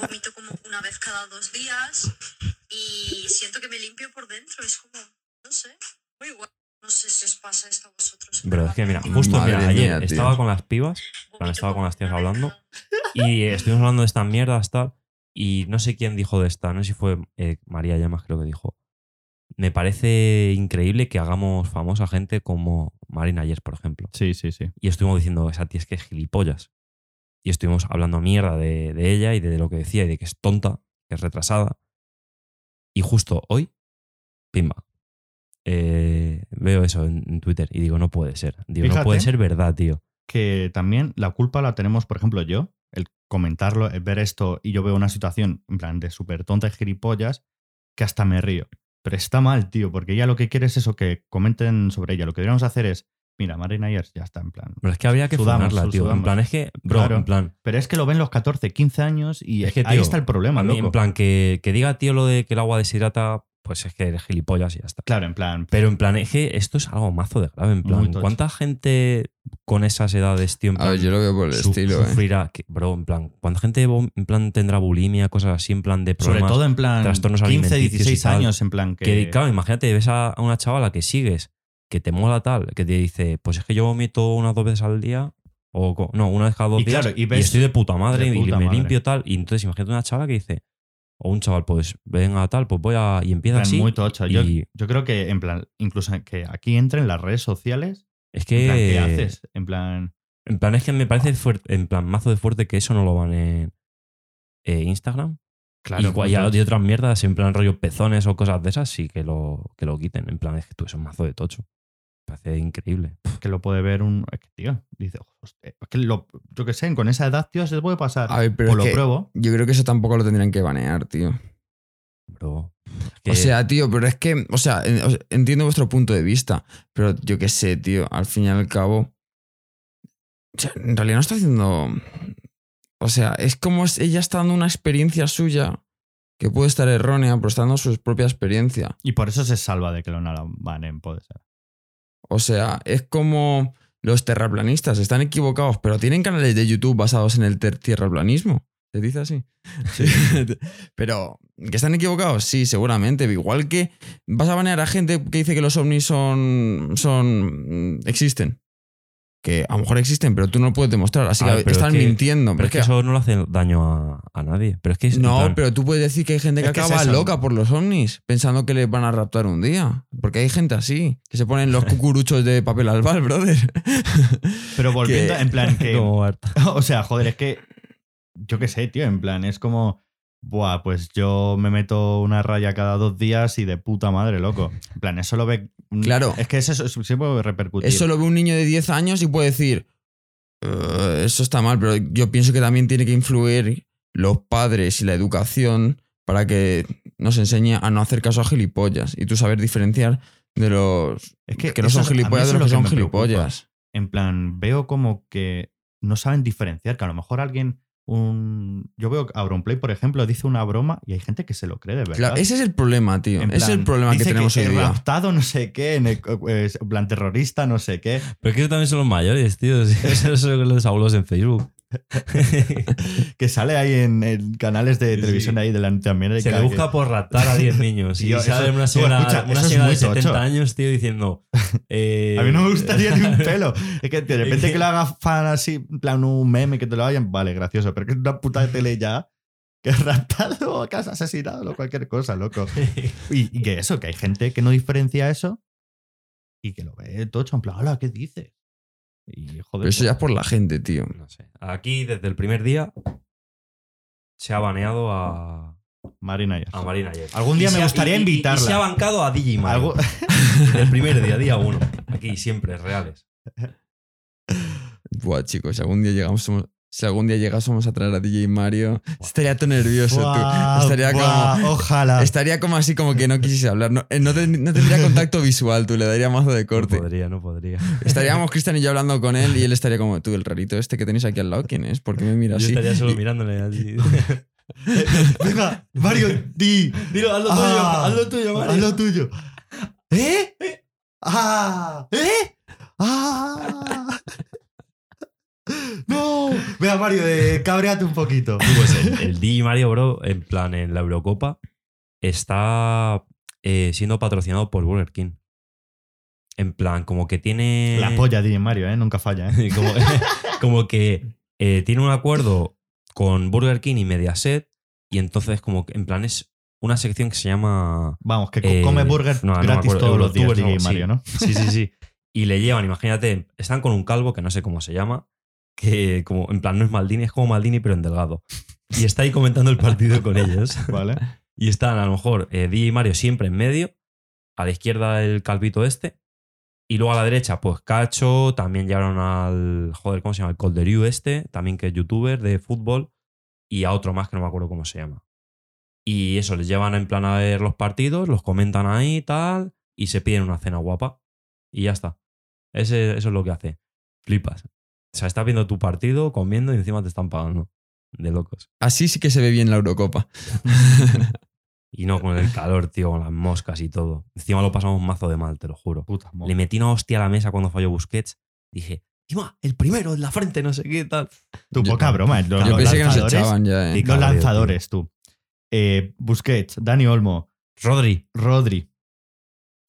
Vomito como una vez cada dos días y siento que me limpio por dentro. Es como, no sé, muy guay. No sé si os pasa esto a vosotros. Bro, es que mira, justo mira, ayer mía, estaba con las pibas Vomito estaba con las tías hablando. y estuvimos hablando de estas mierdas, tal. Y no sé quién dijo de esta, no sé si fue eh, María Llamas, creo que dijo. Me parece increíble que hagamos famosa gente como Marina Ayers, por ejemplo. Sí, sí, sí. Y estuvimos diciendo, esa tía es que es gilipollas. Y estuvimos hablando mierda de, de ella y de lo que decía y de que es tonta, que es retrasada. Y justo hoy, pimba. eh, veo eso en, en Twitter y digo, no puede ser. Digo, no puede ser verdad, tío. que también la culpa la tenemos, por ejemplo, yo, el comentarlo, el ver esto y yo veo una situación en plan de súper tonta y gilipollas que hasta me río. Pero está mal, tío, porque ella lo que quiere es eso, que comenten sobre ella. Lo que deberíamos hacer es, mira, Marina Ayers ya está en plan. Pero es que habría que Sudamos, funarla, tío. En plan, es que, bro, Claro. en plan, Pero es que lo ven los 14, 15 años y Es que, ahí está el problema, loco. en plan, que, que diga, tío, lo de que el agua deshidrata, pues es que eres gilipollas y ya está. Claro, en plan. Pero en plan, es que esto es algo mazo de grave. En plan. ¿cuánta gente con esas edades, tío, en A plan, ver, yo lo veo por el su- estilo, ¿eh? sufrirá? que- bro, en plan, ¿cuánta gente en plan tendrá bulimia, cosas así, en plan de sobre problemas? todo en plan trastornos 15, alimenticios y 16 tal. años, en plan que. Que, claro, imagínate, ves a a una chavala que sigues, que te mola tal, que te dice, pues es que yo vomito unas dos veces al día, o no, una vez cada dos Y días, claro, y estoy de puta madre de y me madre. limpio tal. Y entonces imagínate una chavala que dice, o un chaval, pues venga tal, pues voy a. Y empieza así. muy tocho. Yo, y- yo creo que, en plan, incluso que aquí entren las redes sociales. Es En que. plan, ¿qué haces? En plan. En plan, es que me parece fuerte, en plan, mazo de fuerte que eso no lo van en Instagram. Claro, y, pues, y de otras mierdas, en plan rollo pezones o cosas de esas, sí que lo, que lo quiten. En plan, es que tú, es un mazo de tocho. Parece increíble. que lo puede ver un. Es que, tío, dice, hostia, es que lo, yo qué sé, con esa edad, tío, se le puede pasar. A ver, pero o lo que pruebo. yo creo que eso tampoco lo tendrían que banear, tío. Bro. Que- O sea, tío, pero es que, o sea, entiendo vuestro punto de vista, pero yo qué sé, tío, al fin y al cabo, o sea, en realidad no está haciendo, o sea, es como es- ella está dando una experiencia suya que puede estar errónea, pero está dando su propia experiencia. Y por eso se salva de que lo banen, puede ser. O sea, es como los terraplanistas, están equivocados, pero tienen canales de YouTube basados en el tierraplanismo. ¿Se dice así? Sí. pero, ¿que están equivocados? Sí, seguramente. Igual que vas a banear a gente que dice que los ovnis son. son. mm, existen. Que a lo mejor existen, pero tú no lo puedes demostrar. Así ver, que están es que- mintiendo. Pero es que eso no le hace daño a, a nadie. Pero es que es, No, plan, pero tú puedes decir que hay gente que Es que es acaba loca por los ovnis, pensando que les van a raptar un día. Porque hay gente así, que se ponen los cucuruchos de papel albal, brother. Pero volviendo, Que- en plan, que. como harta. o sea, joder, es que. Yo qué sé, tío, en plan, es como. Buah, pues yo me meto una raya cada dos días y de puta madre, loco. En plan, eso lo ve. Claro. Es que eso, eso sí puede repercutir. Eso lo ve un niño de 10 años y puede decir, "Eh, eso está mal, pero yo pienso que también tiene que influir los padres y la educación para que nos enseñe a no hacer caso a gilipollas y tú saber diferenciar de los Es que, que no son gilipollas de los que son preocupa. gilipollas. En plan, veo como que no saben diferenciar, que a lo mejor alguien. Un, yo veo que Auronplay, por ejemplo, dice una broma y hay gente que se lo cree de verdad. Claro, ese es el problema, tío. Ese es el problema que tenemos hoy he día. raptado no sé qué, en el- eh, en plan terrorista no sé qué. Pero es que eso también son los mayores, tío. Eso son los abuelos en Facebook. que sale ahí en, en canales de Sí. televisión ahí de la Norteamérica. Se le que- busca por raptar a 10 niños. Y Tío, sale eso- una señora, escucha, una eso es señora muy de 70 tocho. años, tío, diciendo. eh, A mí no me gustaría ni un pelo. Es que de repente que- lo haga fan así, en plan un meme que te lo vayan, vale, gracioso. Pero que es una puta de tele ya que has raptado o que has asesinado o cualquier cosa, loco. Y, y que eso, que hay gente que no diferencia eso y que lo ve tocho en plan, hola, ¿qué dices? Y joder. Pero eso ya es pues, por la gente, tío. No sé. Aquí, desde el primer día, se ha baneado a, Marina a Marina Ayer. Algún día Y me ha- gustaría y- y- invitarla. Y se ha bancado a Mario. Algo- El primer día, día uno. Aquí, siempre, reales. Buah, chicos, si algún día llegamos, si algún día llegásemos a traer a DJ Mario, estaría todo nervioso, tú. Estaría como. Ojalá. Estaría como así como que no quisiese hablar. No, eh, no ten- no tendría contacto visual, tú le daría mazo de No corte. podría, no podría. Estaríamos Cristian y yo hablando con él y él estaría como, tú, el rarito este que tenéis aquí al lado, ¿quién es? ¿Por qué me mira Yo así? estaría solo Y- mirándole así. Venga, Mario, di. Dilo, haz lo Ah, tuyo, haz lo tuyo, Mario. Haz lo tuyo. ¿Eh? ¡Ah! ¿Eh? ¡Ah! Venga, Mario, eh, cabreate un poquito. Pues el, el DJ Mario, bro, en plan, en la Eurocopa, está eh, siendo patrocinado por Burger King. En plan, como que tiene. La polla, DJ Mario, ¿eh? Nunca falla, ¿eh? como, como que eh, tiene un acuerdo con Burger King y Mediaset. Y entonces, como que en plan, es una sección que se llama. Vamos, que eh, come burger no, gratis todos los días, DJ sí. Mario, ¿no? Sí, sí, sí. Y le llevan, imagínate, están con un calvo que no sé cómo se llama, que como en plan no es Maldini, es como Maldini pero en delgado. Y está ahí comentando el partido con ellos. Vale. Y están a lo mejor eh, DJ y Mario siempre en medio, a la izquierda el calvito este, y luego a la derecha pues Cacho, también llevaron al, joder, ¿cómo se llama? El Colderiu este, también que es youtuber de fútbol, y a otro más que no me acuerdo cómo se llama. Y eso, les llevan en plan a ver los partidos, los comentan ahí y tal, y se piden una cena guapa. Y ya está. Ese, eso es lo que hace. Flipas. O sea, estás viendo tu partido, comiendo y encima te están pagando. De locos. Así sí que se ve bien la Eurocopa. Y no con el calor, tío, con las moscas y todo. Encima lo pasamos mazo de mal, te lo juro. Puta, Le metí una hostia a la mesa cuando falló Busquets. Dije, encima, el primero en la frente, no sé qué tal. Tu Yo- poca broma. Los, Yo los pensé que nos lanzadores, echaban ya, ¿eh? Los lanzadores, tú. Eh, Busquets, Dani Olmo, Rodri. Rodri,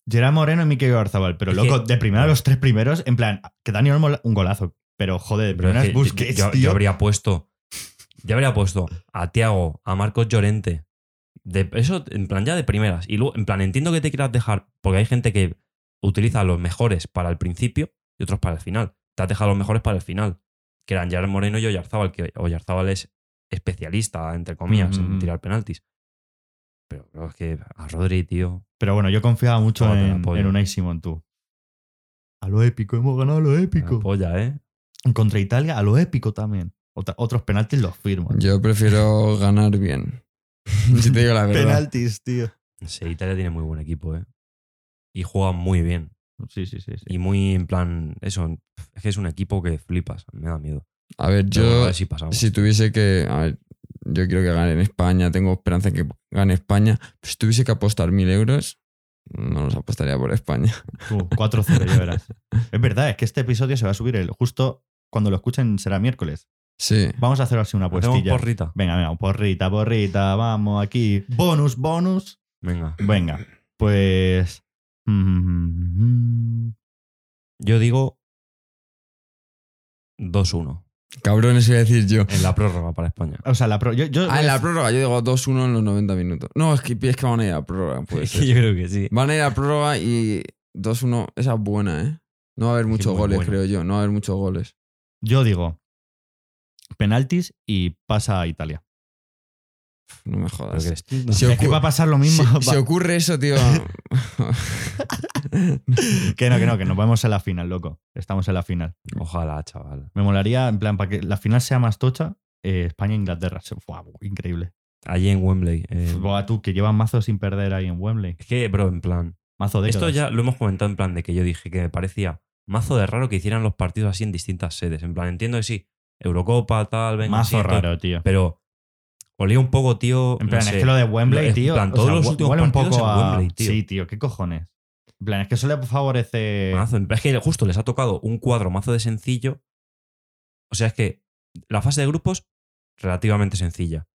Gerard Moreno y Mikel Garzabal. Pero Es loco, que- de primero a los tres primeros, en plan, que Dani Olmo un golazo. Pero joder, de Pero es primeras que yo- Busquets, yo, yo tío. habría puesto. Yo habría puesto a Tiago, a Marcos Llorente. De, eso, en plan, ya de primeras. Y luego, en plan, entiendo que te quieras dejar. Porque hay gente que utiliza los mejores para el principio y otros para el final. Te has dejado los mejores para el final. Que eran Gerard Moreno y Oyarzábal. Que Oyarzábal es especialista, entre comillas, en tirar penaltis. Pero creo es que a Rodri, tío. Pero bueno, yo confiaba mucho en, polla. en Unai Simón, tú. A lo épico, hemos ganado a lo épico. apoya, ¿eh? Contra Italia, a lo épico también. Otra- otros penaltis los firmo. Yo prefiero ganar bien. si te digo la verdad. Penaltis, tío. Sí, Italia tiene muy buen equipo, ¿eh? Y juega muy bien. Sí, sí, sí. sí. Y muy en plan, eso, es que es un equipo que flipas, me da miedo. A ver, Pero bueno, a yo ver si pasamos. si tuviese que. A ver, yo quiero que gane en España, tengo esperanza en que gane España. Si tuviese que apostar mil euros, no los apostaría por España. Tú, 4-0, ya verás. Es verdad, es que este episodio se va a subir el, justo cuando lo escuchen será miércoles. Sí. Vamos a hacer así una ¿Hacemos puestilla. porrita? Venga, venga, porrita, porrita, vamos aquí. Bonus, bonus. Venga. Venga, pues. mm, Yo digo 2-1 Cabrón, eso iba a decir yo. en la prórroga para España. O sea, la pro- yo, yo- Ah, en la prórroga, yo digo 2-1 en los 90 minutos. No, es que, es que van a ir a prórroga. Puede Es ser. que yo creo que sí. Van a ir a prórroga y 2-1, esa es buena, ¿eh? No va a haber muchos goles, buena. creo yo. No va a haber muchos goles. Yo digo penaltis y pasa a Italia. No me jodas. que eres- Si es que va a pasar lo mismo. Si, va- si ocurre eso, tío. Que no, que no, que nos vemos en la final, loco. Estamos en la final. Ojalá, chaval. Me molaría, en plan, para que la final sea más tocha, eh, España-Inglaterra. Se- Fua, increíble. Allí en Wembley. eh, Buah, tú, que llevan mazo sin perder ahí en Wembley. es que, bro, en plan. Mazo de Esto ya lo hemos comentado en plan de que yo dije que me parecía mazo de raro que hicieran los partidos así en distintas sedes. En plan, entiendo que sí, Eurocopa, tal, venga. Mazo raro, tío. Pero olía un poco, tío. En no plan, sé, es que lo de Wembley, lo- en tío. plan, o todos sea, los últimos huele un poco en a. Wembley, tío. Sí, tío, ¿qué cojones? En plan, es que eso le favorece. Mazo. Es que justo les ha tocado un cuadro mazo de sencillo. O sea, es que la fase de grupos, relativamente sencilla.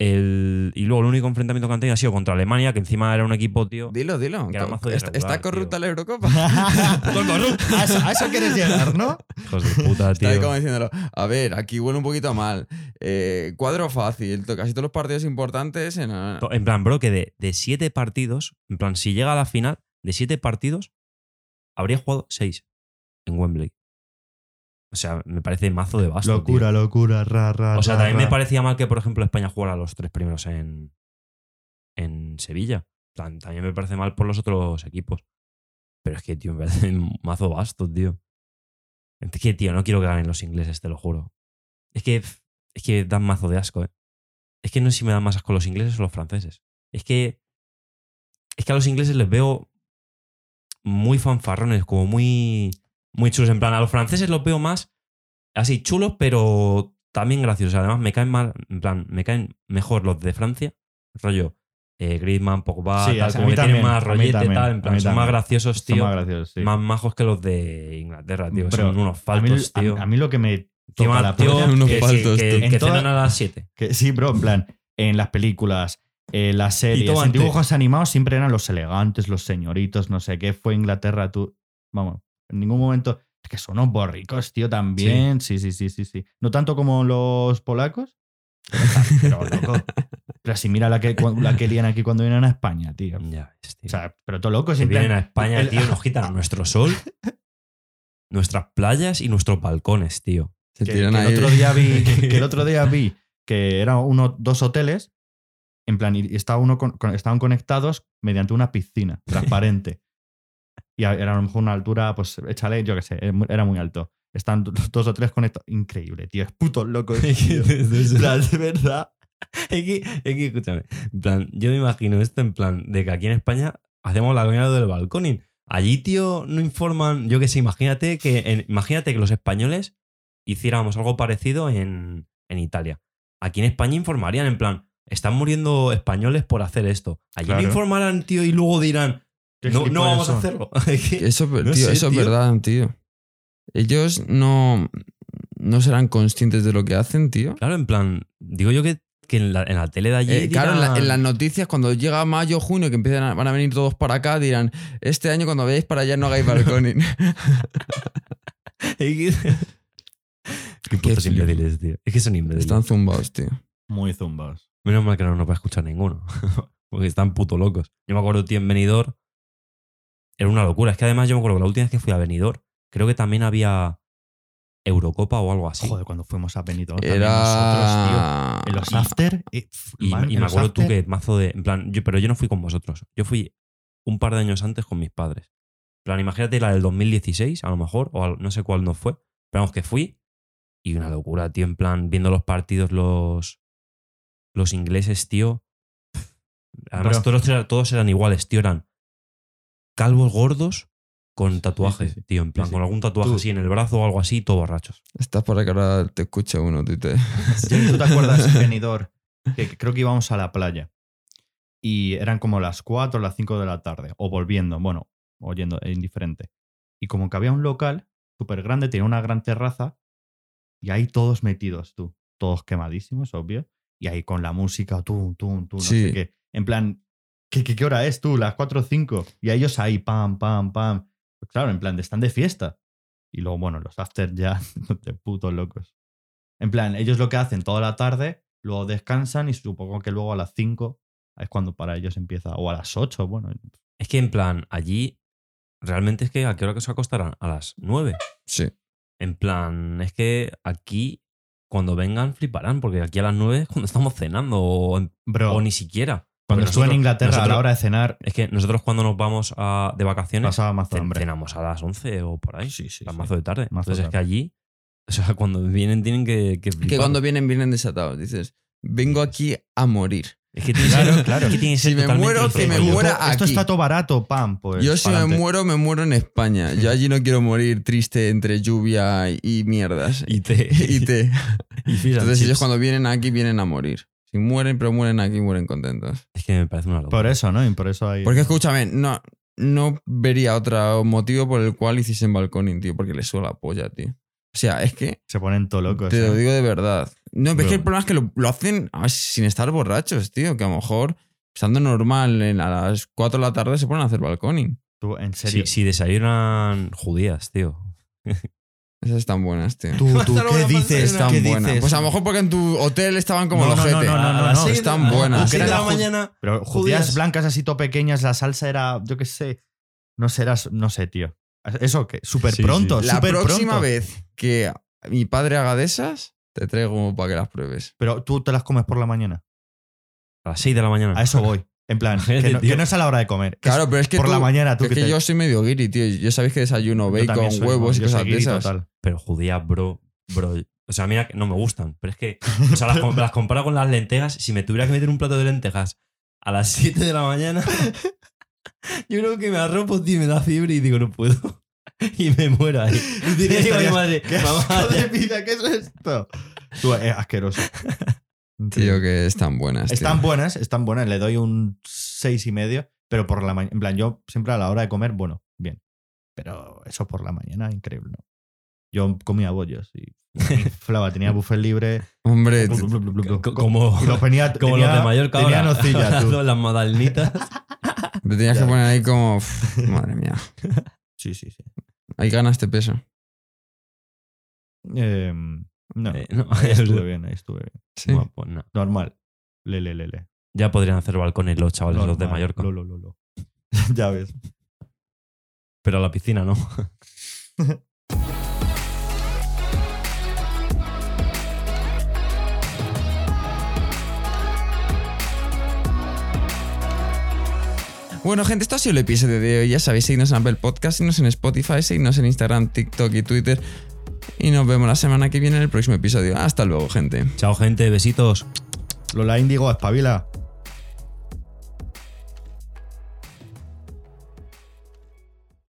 El, y luego el único enfrentamiento que han tenido ha sido contra Alemania, que encima era un equipo, tío. Dilo, dilo. Que era mazo de ¿Está, corrupta tío. la Eurocopa? a, eso, a eso quieres llegar, ¿no? Hijos de puta, Está ahí tío. como diciéndolo. A ver, aquí huele un poquito mal. Eh, cuadro fácil. Casi todos los partidos importantes. En, En plan, bro, que de, de siete partidos, en plan, si llega a la final, de siete partidos, habría jugado seis en Wembley. O sea, me parece mazo de vasto. locura, locura, ra, ra. O sea, ra, también me parecía mal que, por ejemplo, España jugara los tres primeros en, en Sevilla. También me parece mal por los otros equipos. Pero es que, tío, me parece mazo vasto, tío. Es que, tío, no quiero que ganen los ingleses, te lo juro. Es que, es que dan mazo de asco, ¿eh? Es que no sé si me dan más asco los ingleses o los franceses. Es que. Es que a los ingleses les veo muy fanfarrones, como muy. Muy chulos. En plan, a los franceses los veo más así chulos, pero también graciosos. Además, me caen mal. En plan, me caen mejor los de Francia. Rollo. Eh, Griezmann, Pogba, Sí, a tal, mí como que también, tienen más rollete, también, tal. En plan, son más graciosos, Son tío. más graciosos, sí. Más majos que los de Inglaterra, tío. que son unos a mí, faltos, a- tío. a mí lo que me toca la tío, polla- unos que, faltos, que, tío. que cenan a las 7. Que sí, bro, en plan, en las películas, en las series, en dibujos animados siempre eran los elegantes, los señoritos, no sé qué. Fue Inglaterra, tú. Vamos, en ningún momento. Es que son unos borricos, tío, también. Sí, sí, sí, sí, sí. No tanto como los polacos. Pero, loco. Pero si mira la que, la que lían aquí cuando vienen a España, tío. Ya ves, tío. O sea, pero todo loco. Si siempre vienen a España, el- tío, nos quitan nuestro sol, nuestras playas y nuestros balcones, tío. Se que, tiran que ahí. el otro día vi que, que el otro día vi que eran uno, dos hoteles en plan y estaba uno con- con- estaban conectados mediante una piscina transparente y era a lo mejor una altura pues échale yo qué sé era muy- era muy alto están do- dos o tres conectados increíble tío es puto loco tío. En plan, de verdad Es que, es que, escúchame, en plan, yo me imagino esto en plan de que aquí en España hacemos la coña del balconing. Allí, tío, no informan, yo qué sé, imagínate que, en- imagínate que los españoles hiciéramos algo parecido en, en Italia. Aquí en España informarían en plan, están muriendo españoles por hacer esto. Allí Claro. no informarán, tío, y luego dirán, no, no vamos a hacerlo. Eso, No tío, sé, eso tío. es verdad, tío. Ellos no, no serán conscientes de lo que hacen, tío. claro, en plan, digo yo que, que en, la, en la tele de allí. Eh, claro, en, la- en dirán- las noticias, cuando llega mayo, junio, que empiezan a- van a venir todos para acá, dirán, este año cuando veáis para allá no hagáis balconing. Qué putos imbéciles, tío. Es que son imbéciles. Están zumbados, tío. muy zumbas Menos mal que no nos va a escuchar ninguno. Porque están puto locos. Yo me acuerdo, tío, en Benidorm. Era una locura. Es que además yo me acuerdo que la última vez que fui a Benidorm, creo que también había. Eurocopa o algo así. Joder, cuando fuimos a Benidorm también nosotros, tío. Era. En los after. eh, Y, man, y en me acuerdo tú que mazo de. En plan, yo, pero yo no fui con vosotros. Yo fui un par de años antes con mis padres. En plan, imagínate la del 2016, a lo mejor, o al- no sé cuál no fue. Pero vamos, que fui. Y una locura, tío. En plan, viendo los partidos, los. Los ingleses, tío. Además, Bro. todos, eran- todos eran iguales, tío. Eran calvos gordos con tatuajes, sí. tío. En plan, sí. con algún tatuaje Tú- así en el brazo o algo así, todo borrachos. Estás para que ahora te escuche uno, tú y te. ¿tú te acuerdas en Benidorm? Que creo que íbamos a la playa. Y eran como las 4 o las 5 de la tarde. O volviendo, bueno, o yendo, eh, indiferente. Y como que había un local súper grande, tenía una gran terraza. Y ahí todos metidos, tú. Todos quemadísimos, obvio. Y ahí con la música, tú, tú, tú, no Sí. sé qué. En plan, ¿qué, qué, qué hora es tú? Las 4 o 5. Y a ellos ahí, pam, pam, pam. Pues claro, en plan, están de fiesta. Y luego, bueno, los after ya de putos locos. En plan, ellos lo que hacen toda la tarde, luego descansan y supongo que luego a las 5 es cuando para ellos empieza. O a las 8, bueno. Es que en plan, allí. Realmente es que a qué hora que se acostarán? A las 9. Sí. En plan, es que aquí, cuando vengan, fliparán, porque aquí a las 9 es cuando estamos cenando, o, Bro, o ni siquiera. Cuando estuve en nosotros- Inglaterra a nosotros- la hora de cenar, Es que nosotros cuando nos vamos a- de vacaciones, pasaba más ce- hambre. cenamos a las 11 o por ahí. Sí, sí, a sí. mazo de tarde. Mazo Entonces es que tarde. allí, o sea, cuando vienen tienen que, que Que cuando vienen, vienen desatados. Dices, vengo aquí a morir. Es que tiene que Claro, claro. es que tiene que ser Si me muero, que me muera Esto aquí. está todo barato, pam. Pues, Yo si me pa'lante. muero, me muero en España. Yo allí no quiero morir triste entre lluvia y mierdas. Y te. y té. y Entonces chips. ellos cuando vienen aquí vienen a morir. Si mueren, pero mueren aquí, mueren contentos. Es que me parece una locura. Por eso, ¿no? Y por eso hay. Porque escúchame, no, no vería otro motivo por el cual hiciesen balconing, tío, porque les suena la polla, tío. O sea, es que Se ponen todo locos. te lo ¿eh? digo de verdad. No, pero es que el problema es que lo, lo hacen a ver, sin estar borrachos, tío. Que a lo mejor, estando normal en- a las 4 de la tarde, se ponen a hacer balconing. Tú, en Si, serio. si desayunan judías, tío. Esas están buenas, tío. Tú, tú, ¿qué dices? Están ¿Qué buenas. dices? Pues a lo mejor porque en tu hotel estaban como No, los no, no, ojete. no, no, A no, no, están buenas. A las seis de Era la mañana. Pero Judías. judías blancas así todo pequeñas, la salsa era, yo qué sé, no serás, no sé, tío. Eso que súper Sí, pronto, sí. La próxima pronto. vez que mi padre haga de esas, te traigo para que las pruebes. Pero tú te las comes por la mañana. A las 6 de la mañana. A eso voy. En plan, que no, que no es a la hora de comer. que Claro, pero es que por tú- la mañana tú es que te- yo soy medio guiri, tío. Yo sabéis que desayuno bacon, soy, huevos y cosas de guiri esas. total. Pero judías, bro, bro. O sea, mira, que no me gustan. Pero es que, o sea, las, com- las comparo con las lentejas. Si me tuviera que meter un plato de lentejas a las 7 de la mañana, yo creo que me arropo, tío, me da fiebre y digo, no puedo. Y me muero ahí. Y a mi madre, ¿Qué mamá, de vida, ¿qué es esto? Tú, es asqueroso. Tío, que están buenas. tío. Están buenas, están buenas. Le doy un seis y medio, pero por la mañana. En plan, yo siempre a la hora de comer, bueno, bien. Pero eso por la mañana, increíble, ¿no? Yo comía bollos y flava, tenía buffet libre. Hombre, Blu, blu, blu, como- y lo tenía, como tenía- los de Mallorca tenía ahora. nocilla, tú. las modalinitas. te tenías que poner ahí como. madre mía. Sí, sí, sí. Ahí ganaste peso. Eh, no, Eh, no, ahí estuve bien, ahí estuve bien. Sí. Bueno, pues nada. Normal. Le, le, le, le. Ya podrían hacer balcones los chavales, los de. Mallorca. Lo, lo, lo, lo. ya ves. Pero a la piscina no. Bueno, gente, esto ha sido el episodio de hoy. Ya sabéis, seguidnos en Apple Podcast, seguidnos en Spotify, seguidnos en Instagram, TikTok y Twitter. Y nos vemos la semana que viene en el próximo episodio. Hasta luego, gente. Chao, gente. Besitos. Lola Índigo, espabila.